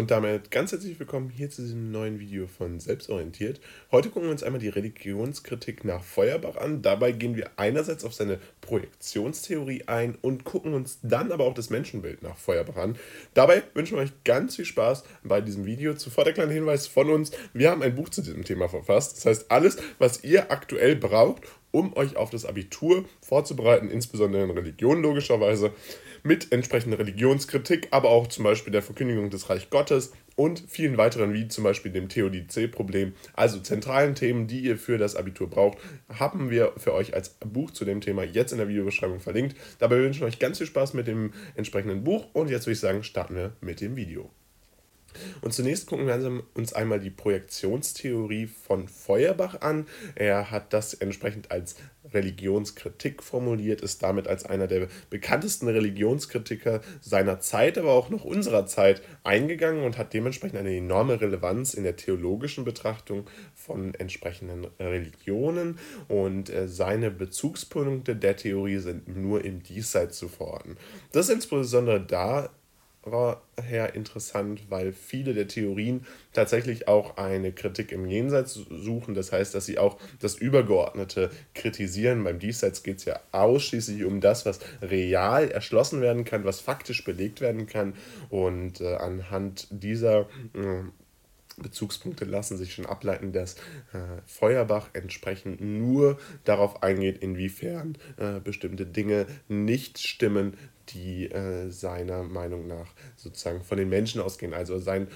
und damit ganz herzlich willkommen hier zu diesem neuen Video von Selbstorientiert. Heute gucken wir uns einmal die Religionskritik nach Feuerbach an. Dabei gehen wir einerseits auf seine Projektionstheorie ein und gucken uns dann aber auch das Menschenbild nach Feuerbach an. Dabei wünschen wir euch ganz viel Spaß bei diesem Video. Zuvor der kleine Hinweis von uns, wir haben ein Buch zu diesem Thema verfasst. Das heißt, alles, was ihr aktuell braucht, um euch auf das Abitur vorzubereiten, insbesondere in Religion logischerweise, mit entsprechender Religionskritik, aber auch zum Beispiel der Verkündigung des Reich Gottes und vielen weiteren, wie zum Beispiel dem Theodizee-Problem. Also zentralen Themen, die ihr für das Abitur braucht, haben wir für euch als Buch zu dem Thema jetzt in der Videobeschreibung verlinkt. Dabei wünschen wir euch ganz viel Spaß mit dem entsprechenden Buch und jetzt würde ich sagen, starten wir mit dem Video. Und zunächst gucken wir uns einmal die Projektionstheorie von Feuerbach an. Er hat das entsprechend als Religionskritik formuliert, ist damit als einer der bekanntesten Religionskritiker seiner Zeit, aber auch noch unserer Zeit eingegangen und hat dementsprechend eine enorme Relevanz in der theologischen Betrachtung von entsprechenden Religionen. Und äh, seine Bezugspunkte der Theorie sind nur im Diesseits zu verorten. Das ist insbesondere da her interessant, weil viele der Theorien tatsächlich auch eine Kritik im Jenseits suchen. Das heißt, dass sie auch das Übergeordnete kritisieren. Beim Diesseits geht es ja ausschließlich um das, was real erschlossen werden kann, was faktisch belegt werden kann. Und äh, anhand dieser äh, Bezugspunkte lassen sich schon ableiten, dass äh, Feuerbach entsprechend nur darauf eingeht, inwiefern äh, bestimmte Dinge nicht stimmen, die äh, seiner Meinung nach sozusagen von den Menschen ausgehen. Also seine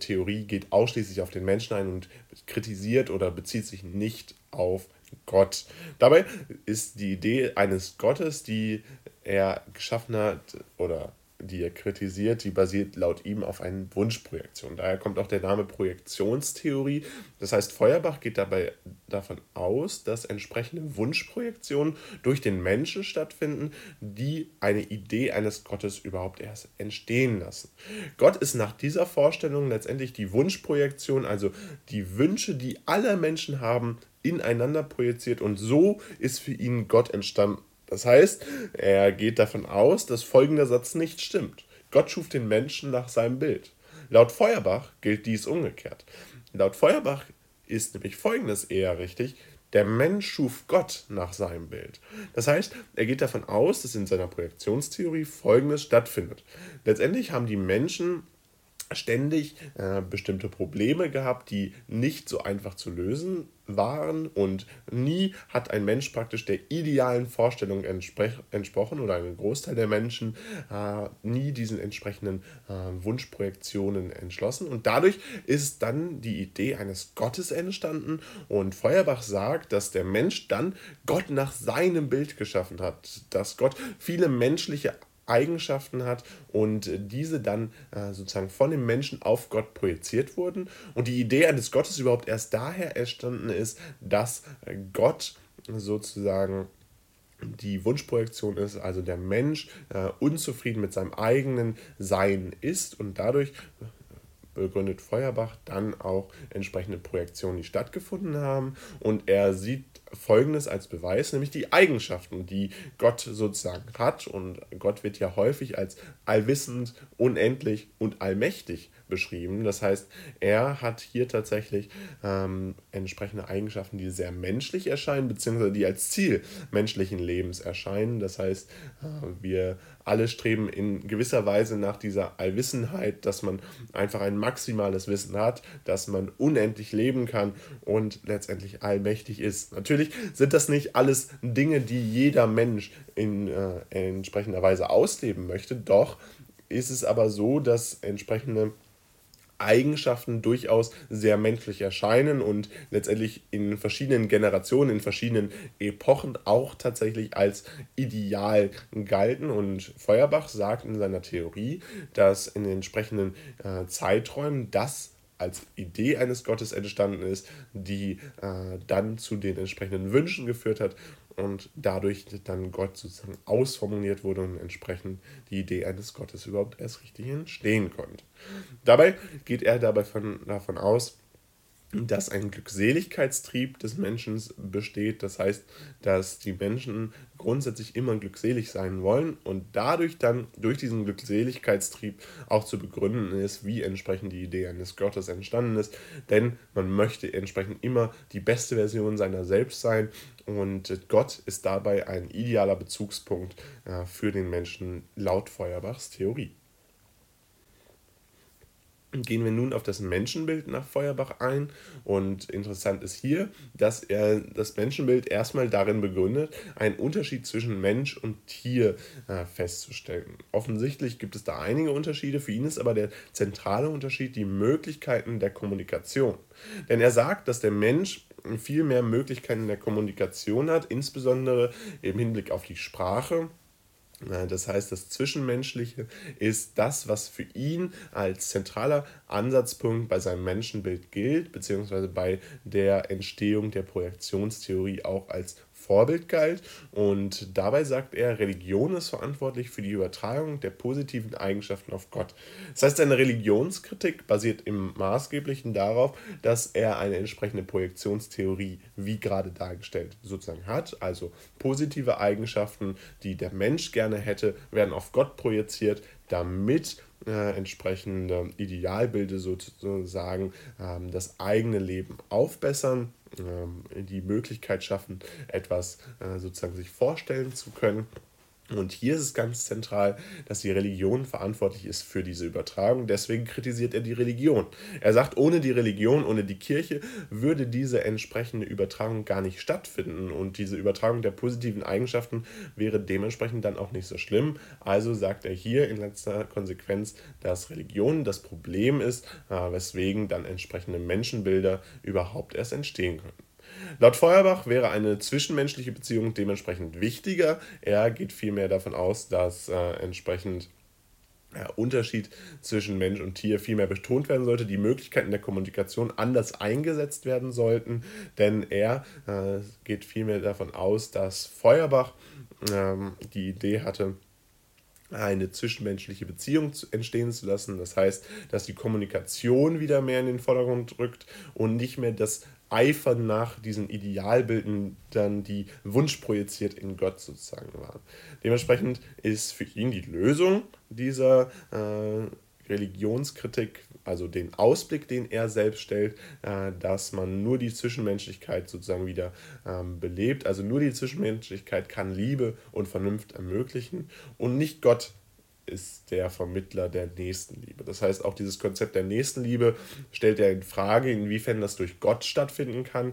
Theorie geht ausschließlich auf den Menschen ein und kritisiert oder bezieht sich nicht auf Gott. Dabei ist die Idee eines Gottes, die er geschaffen hat oder die er kritisiert, die basiert laut ihm auf einer Wunschprojektion. Daher kommt auch der Name Projektionstheorie. Das heißt, Feuerbach geht dabei davon aus, dass entsprechende Wunschprojektionen durch den Menschen stattfinden, die eine Idee eines Gottes überhaupt erst entstehen lassen. Gott ist nach dieser Vorstellung letztendlich die Wunschprojektion, also die Wünsche, die alle Menschen haben, ineinander projiziert und so ist für ihn Gott entstanden. Das heißt, er geht davon aus, dass folgender Satz nicht stimmt. Gott schuf den Menschen nach seinem Bild. Laut Feuerbach gilt dies umgekehrt. Laut Feuerbach ist nämlich folgendes eher richtig. Der Mensch schuf Gott nach seinem Bild. Das heißt, er geht davon aus, dass in seiner Projektionstheorie Folgendes stattfindet. Letztendlich haben die Menschen ständig äh, bestimmte Probleme gehabt, die nicht so einfach zu lösen waren. Und nie hat ein Mensch praktisch der idealen Vorstellung entsprochen oder ein Großteil der Menschen äh, nie diesen entsprechenden äh, Wunschprojektionen entschlossen. Und dadurch ist dann die Idee eines Gottes entstanden. Und Feuerbach sagt, dass der Mensch dann Gott nach seinem Bild geschaffen hat, dass Gott viele menschliche Eigenschaften hat und diese dann äh, sozusagen von dem Menschen auf Gott projiziert wurden. Und die Idee eines Gottes überhaupt erst daher entstanden ist, dass Gott sozusagen die Wunschprojektion ist, also der Mensch äh, unzufrieden mit seinem eigenen Sein ist und dadurch begründet Feuerbach dann auch entsprechende Projektionen, die stattgefunden haben. Und er sieht Folgendes als Beweis, nämlich die Eigenschaften, die Gott sozusagen hat. Und Gott wird ja häufig als allwissend, unendlich und allmächtig beschrieben. Das heißt, er hat hier tatsächlich ähm, entsprechende Eigenschaften, die sehr menschlich erscheinen, beziehungsweise die als Ziel menschlichen Lebens erscheinen. Das heißt, äh, wir alle streben in gewisser Weise nach dieser Allwissenheit, dass man einfach ein maximales Wissen hat, dass man unendlich leben kann und letztendlich allmächtig ist. Natürlich sind das nicht alles Dinge, die jeder Mensch in äh, entsprechender Weise ausleben möchte, doch ist es aber so, dass entsprechende Eigenschaften durchaus sehr menschlich erscheinen und letztendlich in verschiedenen Generationen, in verschiedenen Epochen auch tatsächlich als ideal galten. Und Feuerbach sagt in seiner Theorie, dass in den entsprechenden äh, Zeiträumen das als Idee eines Gottes entstanden ist, die äh, dann zu den entsprechenden Wünschen geführt hat und dadurch dann Gott sozusagen ausformuliert wurde und entsprechend die Idee eines Gottes überhaupt erst richtig entstehen konnte. Dabei geht er dabei von, davon aus, dass ein Glückseligkeitstrieb des Menschen besteht. Das heißt, dass die Menschen grundsätzlich immer glückselig sein wollen und dadurch dann durch diesen Glückseligkeitstrieb auch zu begründen ist, wie entsprechend die Idee eines Gottes entstanden ist. Denn man möchte entsprechend immer die beste Version seiner selbst sein und Gott ist dabei ein idealer Bezugspunkt äh, für den Menschen laut Feuerbachs Theorie. Gehen wir nun auf das Menschenbild nach Feuerbach ein. Und interessant ist hier, dass er das Menschenbild erstmal darin begründet, einen Unterschied zwischen Mensch und Tier äh, festzustellen. Offensichtlich gibt es da einige Unterschiede. Für ihn ist aber der zentrale Unterschied die Möglichkeiten der Kommunikation. Denn er sagt, dass der Mensch viel mehr Möglichkeiten der Kommunikation hat, insbesondere im Hinblick auf die Sprache das heißt, das Zwischenmenschliche ist das, was für ihn als zentraler Ansatzpunkt bei seinem Menschenbild gilt, beziehungsweise bei der Entstehung der Projektionstheorie auch als Vorbild galt. Und dabei sagt er, Religion ist verantwortlich für die Übertragung der positiven Eigenschaften auf Gott. Das heißt, seine Religionskritik basiert im Maßgeblichen darauf, dass er eine entsprechende Projektionstheorie, wie gerade dargestellt, sozusagen hat. Also positive Eigenschaften, die der Mensch gerne hätte, werden auf Gott projiziert, damit äh, entsprechende Idealbilder sozusagen ähm, das eigene Leben aufbessern die Möglichkeit schaffen, etwas äh, sozusagen sich vorstellen zu können. Und hier ist es ganz zentral, dass die Religion verantwortlich ist für diese Übertragung. Deswegen kritisiert er die Religion. Er sagt, ohne die Religion, ohne die Kirche würde diese entsprechende Übertragung gar nicht stattfinden. Und diese Übertragung der positiven Eigenschaften wäre dementsprechend dann auch nicht so schlimm. Also sagt er hier in letzter Konsequenz, dass Religion das Problem ist, äh, weswegen dann entsprechende Menschenbilder überhaupt erst entstehen können. Laut Feuerbach wäre eine zwischenmenschliche Beziehung dementsprechend wichtiger. Er geht vielmehr davon aus, dass äh, entsprechend der Unterschied zwischen Mensch und Tier viel mehr betont werden sollte, die Möglichkeiten der Kommunikation anders eingesetzt werden sollten, denn er äh, geht vielmehr davon aus, dass Feuerbach ähm, die Idee hatte, eine zwischenmenschliche Beziehung entstehen zu lassen. Das heißt, dass die Kommunikation wieder mehr in den Vordergrund rückt und nicht mehr das Eifern nach diesen Idealbilden dann die wunschprojiziert in Gott sozusagen waren. Dementsprechend ist für ihn die Lösung dieser äh, Religionskritik, also den Ausblick, den er selbst stellt, äh, dass man nur die Zwischenmenschlichkeit sozusagen wieder ähm, belebt. Also nur die Zwischenmenschlichkeit kann Liebe und Vernunft ermöglichen und nicht Gott ist der Vermittler der Nächstenliebe. Das heißt, auch dieses Konzept der Nächstenliebe stellt er in Frage, inwiefern das durch Gott stattfinden kann.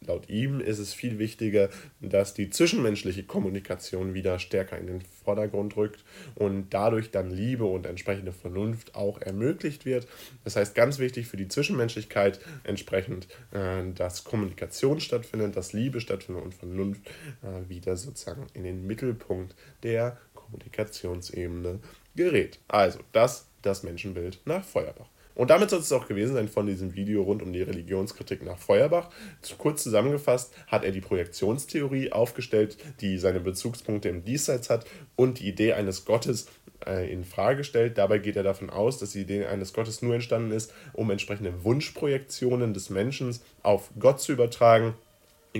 Laut ihm ist es viel wichtiger, dass die zwischenmenschliche Kommunikation wieder stärker in den Vordergrund rückt und dadurch dann Liebe und entsprechende Vernunft auch ermöglicht wird. Das heißt, ganz wichtig für die Zwischenmenschlichkeit entsprechend, äh, dass Kommunikation stattfindet, dass Liebe stattfindet und Vernunft äh, wieder sozusagen in den Mittelpunkt der Kommunikationsebene gerät. Also das das Menschenbild nach Feuerbach. Und damit soll es auch gewesen sein von diesem Video rund um die Religionskritik nach Feuerbach. Kurz zusammengefasst hat er die Projektionstheorie aufgestellt, die seine Bezugspunkte im Diesseits hat und die Idee eines Gottes äh, in Frage stellt. Dabei geht er davon aus, dass die Idee eines Gottes nur entstanden ist, um entsprechende Wunschprojektionen des Menschen auf Gott zu übertragen.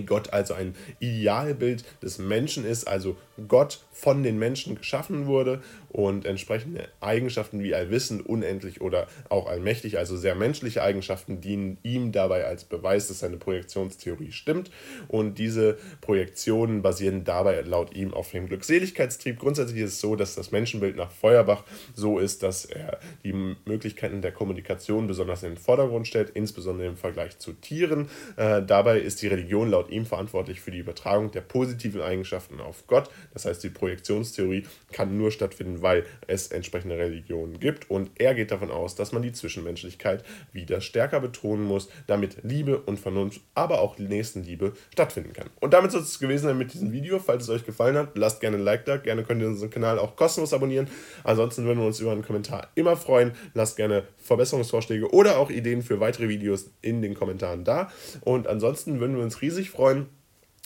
Gott also ein Idealbild des Menschen ist, also Gott von den Menschen geschaffen wurde und entsprechende Eigenschaften wie allwissend, unendlich oder auch allmächtig, also sehr menschliche Eigenschaften, dienen ihm dabei als Beweis, dass seine Projektionstheorie stimmt. Und diese Projektionen basieren dabei laut ihm auf dem Glückseligkeitstrieb. Grundsätzlich ist es so, dass das Menschenbild nach Feuerbach so ist, dass er die Möglichkeiten der Kommunikation besonders in den Vordergrund stellt, insbesondere im Vergleich zu Tieren. Äh, dabei ist die Religion laut ihm verantwortlich für die Übertragung der positiven Eigenschaften auf Gott. Das heißt, die Projektionstheorie kann nur stattfinden, weil es entsprechende Religionen gibt. Und er geht davon aus, dass man die Zwischenmenschlichkeit wieder stärker betonen muss, damit Liebe und Vernunft, aber auch Nächstenliebe stattfinden kann. Und damit soll es gewesen sein mit diesem Video. Falls es euch gefallen hat, lasst gerne ein Like da. Gerne könnt ihr unseren Kanal auch kostenlos abonnieren. Ansonsten würden wir uns über einen Kommentar immer freuen. Lasst gerne Verbesserungsvorschläge oder auch Ideen für weitere Videos in den Kommentaren da. Und ansonsten würden wir uns riesig freuen,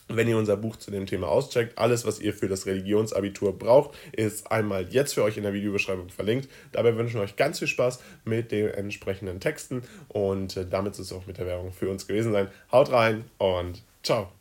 wenn ihr unser Buch zu dem Thema auscheckt. Alles, was ihr für das Religionsabitur braucht, ist einmal jetzt für euch in der Videobeschreibung verlinkt. Dabei wünschen wir euch ganz viel Spaß mit den entsprechenden Texten und äh, damit soll es auch mit der Werbung für uns gewesen sein. Haut rein und ciao.